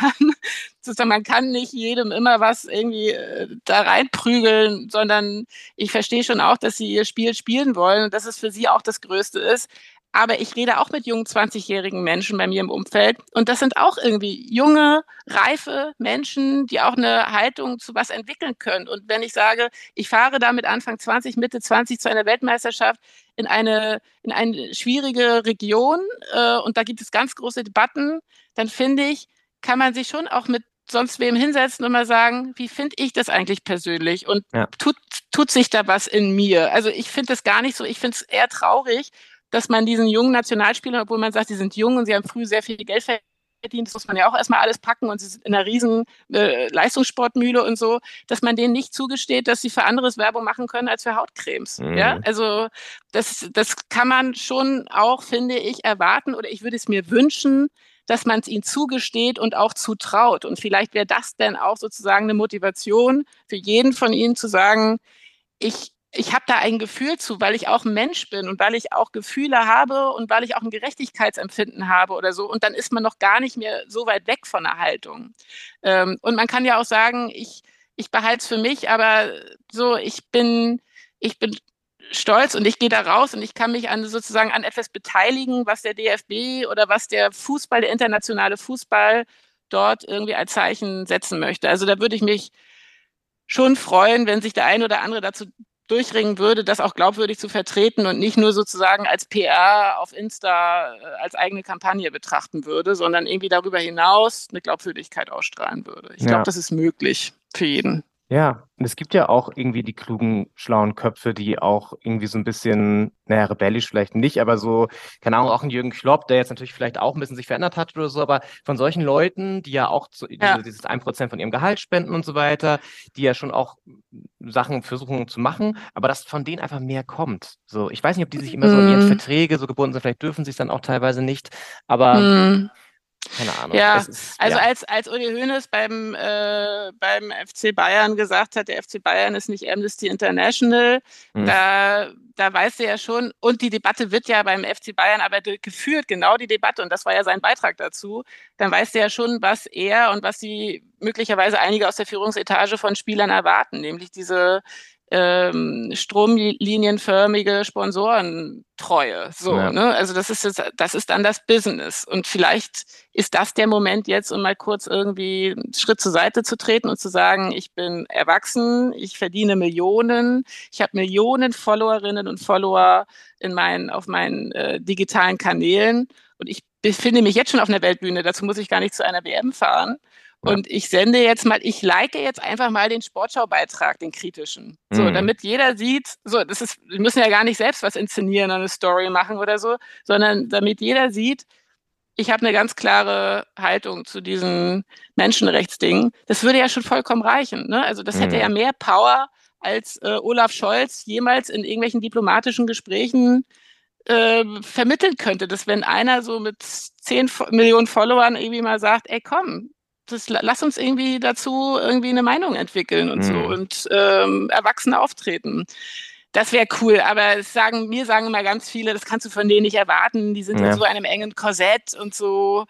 Man kann nicht jedem immer was irgendwie äh, da reinprügeln, sondern ich verstehe schon auch, dass sie ihr Spiel spielen wollen und dass es für sie auch das Größte ist. Aber ich rede auch mit jungen 20-jährigen Menschen bei mir im Umfeld. Und das sind auch irgendwie junge, reife Menschen, die auch eine Haltung zu was entwickeln können. Und wenn ich sage, ich fahre da mit Anfang 20, Mitte 20 zu einer Weltmeisterschaft in eine, in eine schwierige Region äh, und da gibt es ganz große Debatten, dann finde ich, kann man sich schon auch mit sonst wem hinsetzen und mal sagen, wie finde ich das eigentlich persönlich und Ja. tut, tut sich da was in mir? Also ich finde das gar nicht so, ich finde es eher traurig, dass man diesen jungen Nationalspielern, obwohl man sagt, die sind jung und sie haben früh sehr viel Geld verdient, das muss man ja auch erstmal alles packen und sie sind in einer riesen äh, Leistungssportmühle und so, dass man denen nicht zugesteht, dass sie für anderes Werbung machen können als für Hautcremes. Mhm. Ja, also das, das kann man schon auch, finde ich, erwarten oder ich würde es mir wünschen, dass man es ihnen zugesteht und auch zutraut. Und vielleicht wäre das dann auch sozusagen eine Motivation für jeden von ihnen zu sagen, ich, ich habe da ein Gefühl zu, weil ich auch ein Mensch bin und weil ich auch Gefühle habe und weil ich auch ein Gerechtigkeitsempfinden habe oder so. Und dann ist man noch gar nicht mehr so weit weg von der Haltung. Ähm, und man kann ja auch sagen, ich, ich behalte es für mich, aber so, ich bin, ich bin stolz und ich gehe da raus und ich kann mich an sozusagen an etwas beteiligen, was der DFB oder was der Fußball, der internationale Fußball dort irgendwie als Zeichen setzen möchte. Also da würde ich mich schon freuen, wenn sich der eine oder andere dazu durchringen würde, das auch glaubwürdig zu vertreten und nicht nur sozusagen als PR auf Insta äh, als eigene Kampagne betrachten würde, sondern irgendwie darüber hinaus eine Glaubwürdigkeit ausstrahlen würde. Ich Ja. glaube, das ist möglich für jeden. Ja, und es gibt ja auch irgendwie die klugen, schlauen Köpfe, die auch irgendwie so ein bisschen, naja, rebellisch vielleicht nicht, aber so, keine Ahnung, auch ein Jürgen Klopp, der jetzt natürlich vielleicht auch ein bisschen sich verändert hat oder so, aber von solchen Leuten, die ja auch zu, Ja. diese, dieses 1% von ihrem Gehalt spenden und so weiter, die ja schon auch Sachen versuchen zu machen, aber dass von denen einfach mehr kommt. So, ich weiß nicht, ob die sich immer so an ihre Mhm. Verträge so gebunden sind, vielleicht dürfen sie es dann auch teilweise nicht, aber Hm. Keine Ahnung. Ja, ist, Also ja. als, als Uli Hoeneß beim, äh, beim FC Bayern gesagt hat, der FC Bayern ist nicht Amnesty International, Hm. da, da weißt du ja schon, und die Debatte wird ja beim FC Bayern aber geführt, genau die Debatte, und das war ja sein Beitrag dazu, dann weißt du ja schon, was er und was die möglicherweise einige aus der Führungsetage von Spielern erwarten, nämlich diese ähm, stromlinienförmige Sponsorentreue. So, Ja. ne? Also das ist jetzt, das ist dann das Business. Und vielleicht ist das der Moment jetzt, um mal kurz irgendwie einen Schritt zur Seite zu treten und zu sagen, ich bin erwachsen, ich verdiene Millionen, ich habe Millionen Followerinnen und Follower in meinen, auf meinen äh, digitalen Kanälen und ich befinde mich jetzt schon auf einer Weltbühne, dazu muss ich gar nicht zu einer WM fahren. Ja. Und ich sende jetzt mal, ich like jetzt einfach mal den Sportschau-Beitrag, den kritischen. So, Mhm. damit jeder sieht, so, das ist, wir müssen ja gar nicht selbst was inszenieren und eine Story machen oder so, sondern damit jeder sieht, ich habe eine ganz klare Haltung zu diesen Menschenrechtsdingen. Das würde ja schon vollkommen reichen. Ne? Also das hätte Mhm. ja mehr Power, als äh, Olaf Scholz jemals in irgendwelchen diplomatischen Gesprächen äh, vermitteln könnte, dass wenn einer so mit 10 Fo- Millionen Followern irgendwie mal sagt, ey komm, das, la- lass uns irgendwie dazu irgendwie eine Meinung entwickeln und so Mhm. und ähm, Erwachsene auftreten. Das wäre cool, aber es sagen, mir sagen immer ganz viele, das kannst du von denen nicht erwarten, die sind Ja. in so einem engen Korsett und so.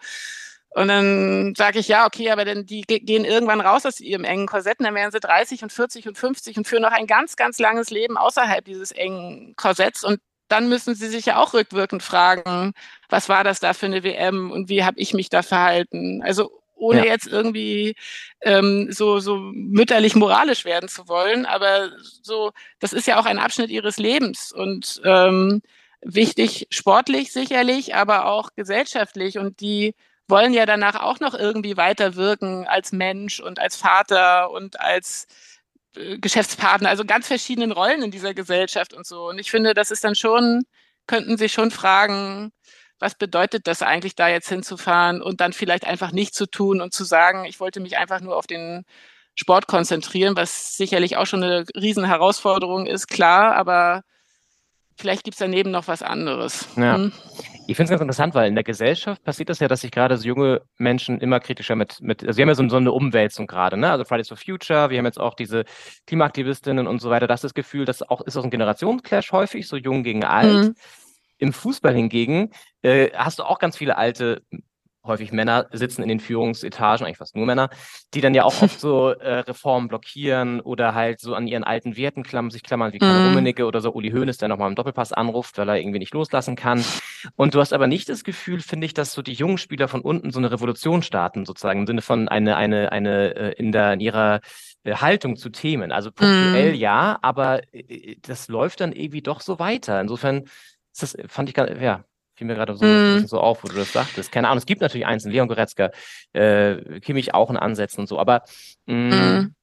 Und dann sage ich, ja, okay, aber dann die ge- gehen irgendwann raus aus ihrem engen Korsett, und dann werden sie 30 und 40 und 50 und führen noch ein ganz, ganz langes Leben außerhalb dieses engen Korsetts. Und dann müssen sie sich ja auch rückwirkend fragen, was war das da für eine WM und wie habe ich mich da verhalten? Also ohne Ja. jetzt irgendwie ähm, so, so mütterlich moralisch werden zu wollen, aber so, das ist ja auch ein Abschnitt ihres Lebens und ähm, wichtig sportlich sicherlich, aber auch gesellschaftlich und die wollen ja danach auch noch irgendwie weiterwirken als Mensch und als Vater und als äh, Geschäftspartner, also ganz verschiedenen Rollen in dieser Gesellschaft und so. Und ich finde, das ist dann schon, könnten sich schon fragen, was bedeutet das eigentlich, da jetzt hinzufahren und dann vielleicht einfach nicht zu tun und zu sagen, ich wollte mich einfach nur auf den Sport konzentrieren, was sicherlich auch schon eine Riesenherausforderung ist, klar, aber vielleicht gibt es daneben noch was anderes. Ja. Hm? Ich finde es ganz interessant, weil in der Gesellschaft passiert das ja, dass sich gerade so junge Menschen immer kritischer mit, mit also wir haben ja so, so eine Umwälzung gerade, ne? Also Fridays for Future, wir haben jetzt auch diese Klimaaktivistinnen und so weiter. Das ist das Gefühl, das auch, ist auch ein Generationsclash häufig, so jung gegen alt. Mhm. Im Fußball hingegen äh, hast du auch ganz viele alte, häufig Männer sitzen in den Führungsetagen, eigentlich fast nur Männer, die dann ja auch oft so äh, Reformen blockieren oder halt so an ihren alten Werten klammern, sich klammern, wie Karl Mhm. Rummenigge oder so Uli Hoeneß, der nochmal im Doppelpass anruft, weil er irgendwie nicht loslassen kann. Und du hast aber nicht das Gefühl, finde ich, dass so die jungen Spieler von unten so eine Revolution starten, sozusagen, im Sinne von eine, eine, eine äh, in, der, in ihrer äh, Haltung zu Themen. Also punktuell Mhm. ja, aber äh, das läuft dann irgendwie doch so weiter. Insofern das, fand ich gar, ja, fiel mir gerade so, bisschen so auf, wo du das sagtest. Keine Ahnung, es gibt natürlich einzelne, Leon Goretzka, äh, Kimmich auch in Ansätzen und so, aber mh, Mhm.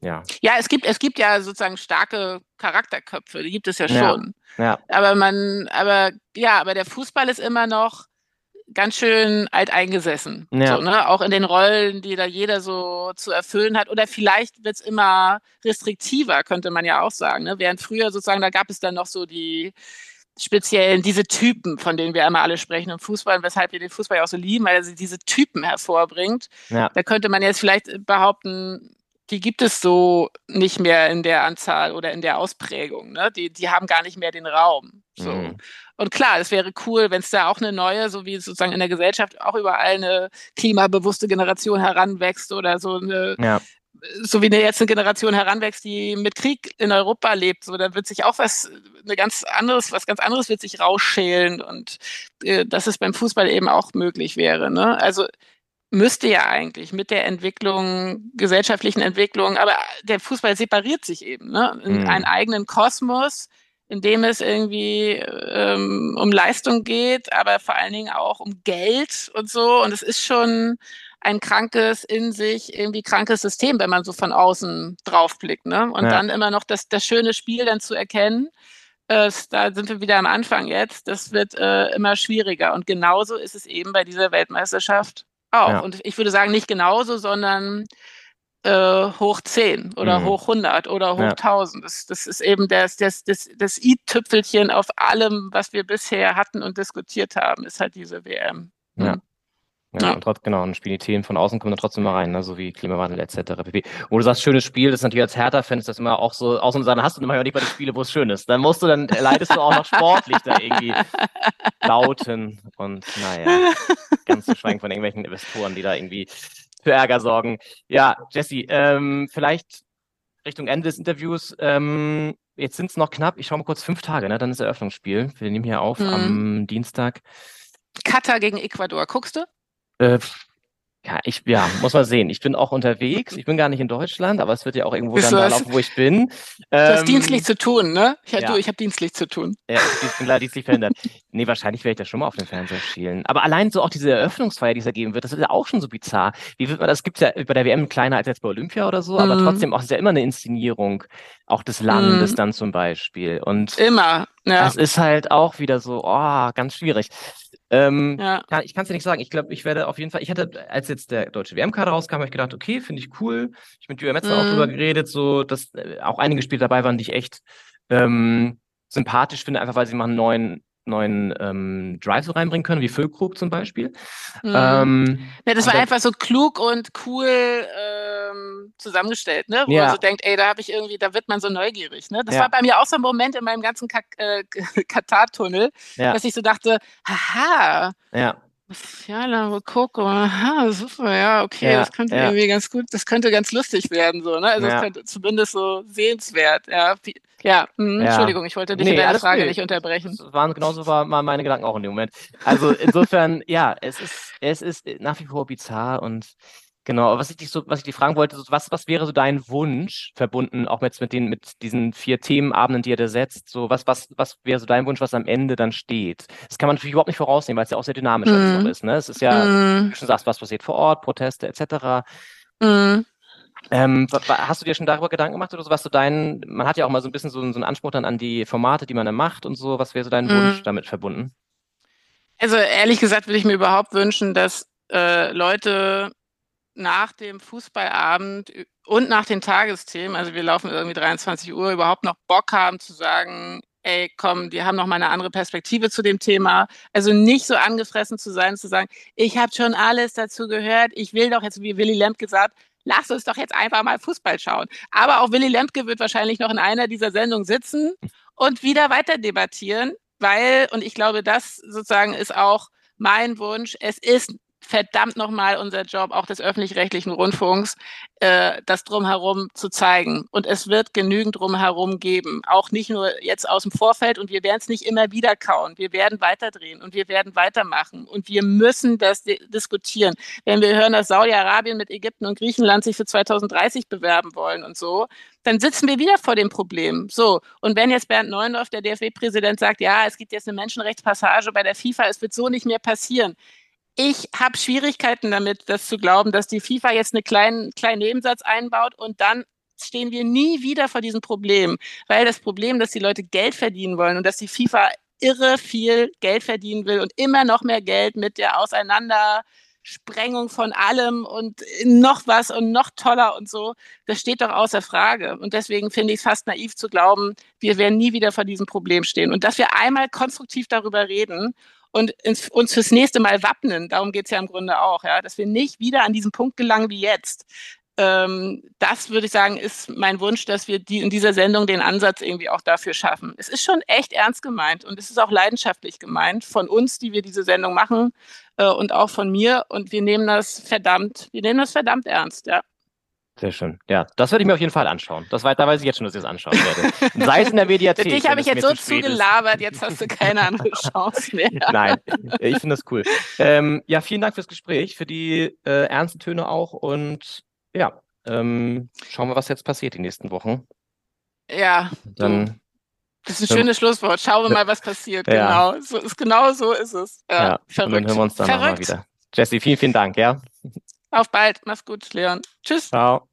ja, Ja, es gibt, es gibt ja sozusagen starke Charakterköpfe, die gibt es ja Ja. schon. ja, Aber man, aber ja, aber der Fußball ist immer noch ganz schön alteingesessen. Ja. So, ne? Auch in den Rollen, die da jeder so zu erfüllen hat. Oder vielleicht wird es immer restriktiver, könnte man ja auch sagen. Ne? Während früher sozusagen, da gab es dann noch so die speziellen, diese Typen, von denen wir immer alle sprechen im Fußball, und weshalb wir den Fußball ja auch so lieben, weil er sie diese Typen hervorbringt. ja, Da könnte man jetzt vielleicht behaupten, die gibt es so nicht mehr in der Anzahl oder in der Ausprägung. Ne? Die, die haben gar nicht mehr den Raum. So. Mhm. Und klar, es wäre cool, wenn es da auch eine neue, so wie sozusagen in der Gesellschaft auch überall eine klimabewusste Generation heranwächst oder so eine, ja, so wie eine jetzt eine Generation heranwächst, die mit Krieg in Europa lebt, so da wird sich auch was, eine ganz anderes, was ganz anderes wird sich rausschälen und äh, dass es beim Fußball eben auch möglich wäre. Ne? Also müsste ja eigentlich mit der Entwicklung, gesellschaftlichen Entwicklung, aber der Fußball separiert sich eben ne? in Mhm. einen eigenen Kosmos, in dem es irgendwie ähm, um Leistung geht, aber vor allen Dingen auch um Geld und so. Und es ist schon ein krankes, in sich irgendwie krankes System, wenn man so von außen draufblickt. Ne? Und Ja. dann immer noch das, das schöne Spiel dann zu erkennen. Äh, da sind wir wieder am Anfang jetzt. Das wird äh, immer schwieriger. Und genauso ist es eben bei dieser Weltmeisterschaft auch. Ja. Und ich würde sagen, nicht genauso, sondern äh, hoch 10 oder Mhm. hoch 100 oder hoch Ja. 1000. Das, das ist eben das, das, das, das i-Tüpfelchen auf allem, was wir bisher hatten und diskutiert haben, ist halt diese WM. Mhm. Ja, Ja. und trotz, genau, und spielen die Themen von außen kommen dann trotzdem mal rein, ne? so wie Klimawandel etc. pp. Wo du sagst, schönes Spiel, das ist natürlich als Hertha-Fan ist das immer auch so, außer dann hast du immer ja nicht bei den Spiele, wo es schön ist. Dann musst du, dann leidest du auch noch sportlich da irgendwie lauten und naja, ganz zu schweigen von irgendwelchen Investoren, die da irgendwie für Ärger sorgen. Ja, Jesse, ähm, vielleicht Richtung Ende des Interviews, ähm, jetzt sind es noch knapp, ich schaue mal kurz, fünf Tage, ne? dann ist Eröffnungsspiel. Wir nehmen hier auf Mhm. am Dienstag. Katar gegen Ecuador. Guckst du? Äh, ja, ich, ja, muss man sehen. Ich bin auch unterwegs. Ich bin gar nicht in Deutschland, aber es wird ja auch irgendwo Bist dann da laufen, wo ich bin. Du hast Ähm, dienstlich zu tun, ne? Ich, ja. du, ich habe dienstlich zu tun. Ja, ich, bin leider dienstlich verhindert. Nee, wahrscheinlich werde ich das schon mal auf den Fernseher schielen. Aber allein so auch diese Eröffnungsfeier, die es da geben wird, das ist ja auch schon so bizarr. Wie wird man das? Gibt's ja bei der WM kleiner als jetzt bei Olympia oder so, aber Mhm. trotzdem auch ist ja immer eine Inszenierung, auch des Landes Mhm. dann zum Beispiel. Und Immer. Ja. das ist halt auch wieder so, oh, ganz schwierig. Ähm, ja. kann, ich kann es dir nicht sagen. Ich glaube, ich werde auf jeden Fall, ich hatte, als jetzt der deutsche WM-Kader rauskam, habe ich gedacht, okay, finde ich cool. Ich mit Julia Metzler auch Mhm. drüber geredet, so, dass äh, auch einige Spiele dabei waren, die ich echt ähm, sympathisch finde, einfach weil sie mal einen neuen, neuen ähm, Drive so reinbringen können, wie Füllkrug zum Beispiel. Mhm. Ähm, Ja, das war einfach so klug und cool ähm, zusammengestellt, ne? Wo Ja. man so denkt, ey, da habe ich irgendwie, da wird man so neugierig, ne? Das Ja. war bei mir auch so ein Moment in meinem ganzen Ka äh, Katar-Tunnel, Ja. dass ich so dachte, haha, Ja, ja, la Coco, aha, super, ja, okay, das könnte irgendwie ganz gut, das könnte ganz lustig werden, so, ne? Also Ja. es könnte zumindest so sehenswert, ja. Ja, Ja. Entschuldigung, ich wollte dich Nee, in deiner Frage nicht unterbrechen. das waren genauso war, meine Gedanken auch in dem Moment. Also insofern, ja, es ist, es ist nach wie vor bizarr und genau, was ich dich so, was ich dich fragen wollte, so, was, was wäre so dein Wunsch, verbunden auch jetzt mit den, mit diesen vier Themenabenden, die ihr da setzt, so was, was, was wäre so dein Wunsch, was am Ende dann steht? Das kann man natürlich überhaupt nicht vorausnehmen, weil es ja auch sehr dynamisch alles noch ist, ne? Es ist ja, wie Mm, du schon sagst, was passiert vor Ort, Proteste etc. mm. Ähm, hast du dir schon darüber Gedanken gemacht oder so, was so dein, man hat ja auch mal so ein bisschen so, so einen Anspruch dann an die Formate, die man dann macht und so, was wäre so dein Mhm. Wunsch damit verbunden? Also ehrlich gesagt würde ich mir überhaupt wünschen, dass äh, Leute nach dem Fußballabend und nach den Tagesthemen, also wir laufen irgendwie 23 Uhr, überhaupt noch Bock haben zu sagen, ey, komm, die haben noch mal eine andere Perspektive zu dem Thema. Also nicht so angefressen zu sein, zu sagen, ich habe schon alles dazu gehört, ich will doch jetzt, wie Willy Lemke gesagt, lass uns doch jetzt einfach mal Fußball schauen. Aber auch Willy Lemke wird wahrscheinlich noch in einer dieser Sendungen sitzen und wieder weiter debattieren, weil, und ich glaube, das sozusagen ist auch mein Wunsch, es ist verdammt nochmal unser Job, auch des öffentlich-rechtlichen Rundfunks, äh, das drumherum zu zeigen. Und es wird genügend drumherum geben. Auch nicht nur jetzt aus dem Vorfeld und wir werden es nicht immer wieder kauen. Wir werden weiterdrehen und wir werden weitermachen. Und wir müssen das di diskutieren. Wenn wir hören, dass Saudi-Arabien mit Ägypten und Griechenland sich für 2030 bewerben wollen und so, dann sitzen wir wieder vor dem Problem. So, und wenn jetzt Bernd Neuendorf, der DFB-Präsident, sagt, ja, es gibt jetzt eine Menschenrechtspassage bei der FIFA, es wird so nicht mehr passieren. Ich habe Schwierigkeiten damit, das zu glauben, dass die FIFA jetzt einen kleinen, kleinen Nebensatz einbaut und dann stehen wir nie wieder vor diesem Problem. Weil das Problem, dass die Leute Geld verdienen wollen und dass die FIFA irre viel Geld verdienen will und immer noch mehr Geld mit der Auseinandersprengung von allem und noch was und noch toller und so, das steht doch außer Frage. Und deswegen finde ich es fast naiv zu glauben, wir werden nie wieder vor diesem Problem stehen. Und dass wir einmal konstruktiv darüber reden und ins, uns fürs nächste Mal wappnen, darum geht es ja im Grunde auch, ja, dass wir nicht wieder an diesen Punkt gelangen wie jetzt. Ähm, das würde ich sagen, ist mein Wunsch, dass wir die, in dieser Sendung den Ansatz irgendwie auch dafür schaffen. Es ist schon echt ernst gemeint und es ist auch leidenschaftlich gemeint von uns, die wir diese Sendung machen äh, und auch von mir. Und wir nehmen das verdammt, wir nehmen das verdammt ernst, ja. Sehr schön. Ja, das werde ich mir auf jeden Fall anschauen. Das weiß, da weiß ich jetzt schon, dass ich es anschauen werde. Sei es in der Mediathek. Dich wenn habe ich jetzt so zu zugelabert, jetzt hast du keine andere Chance mehr. Nein, ich finde das cool. Ähm, ja, vielen Dank fürs Gespräch, für die äh, ernsten Töne auch und ja, ähm, schauen wir, was jetzt passiert die nächsten Wochen. Ja, Dann, das ist ein schönes Schlusswort. Schauen wir mal, was passiert. Ja. Genau, so ist, genau so ist es. Ja, ja, und verrückt. dann hören wir uns dann nochmal wieder. Jesse, vielen, vielen Dank, ja. Auf bald. Mach's gut, Leon. Tschüss. Ciao.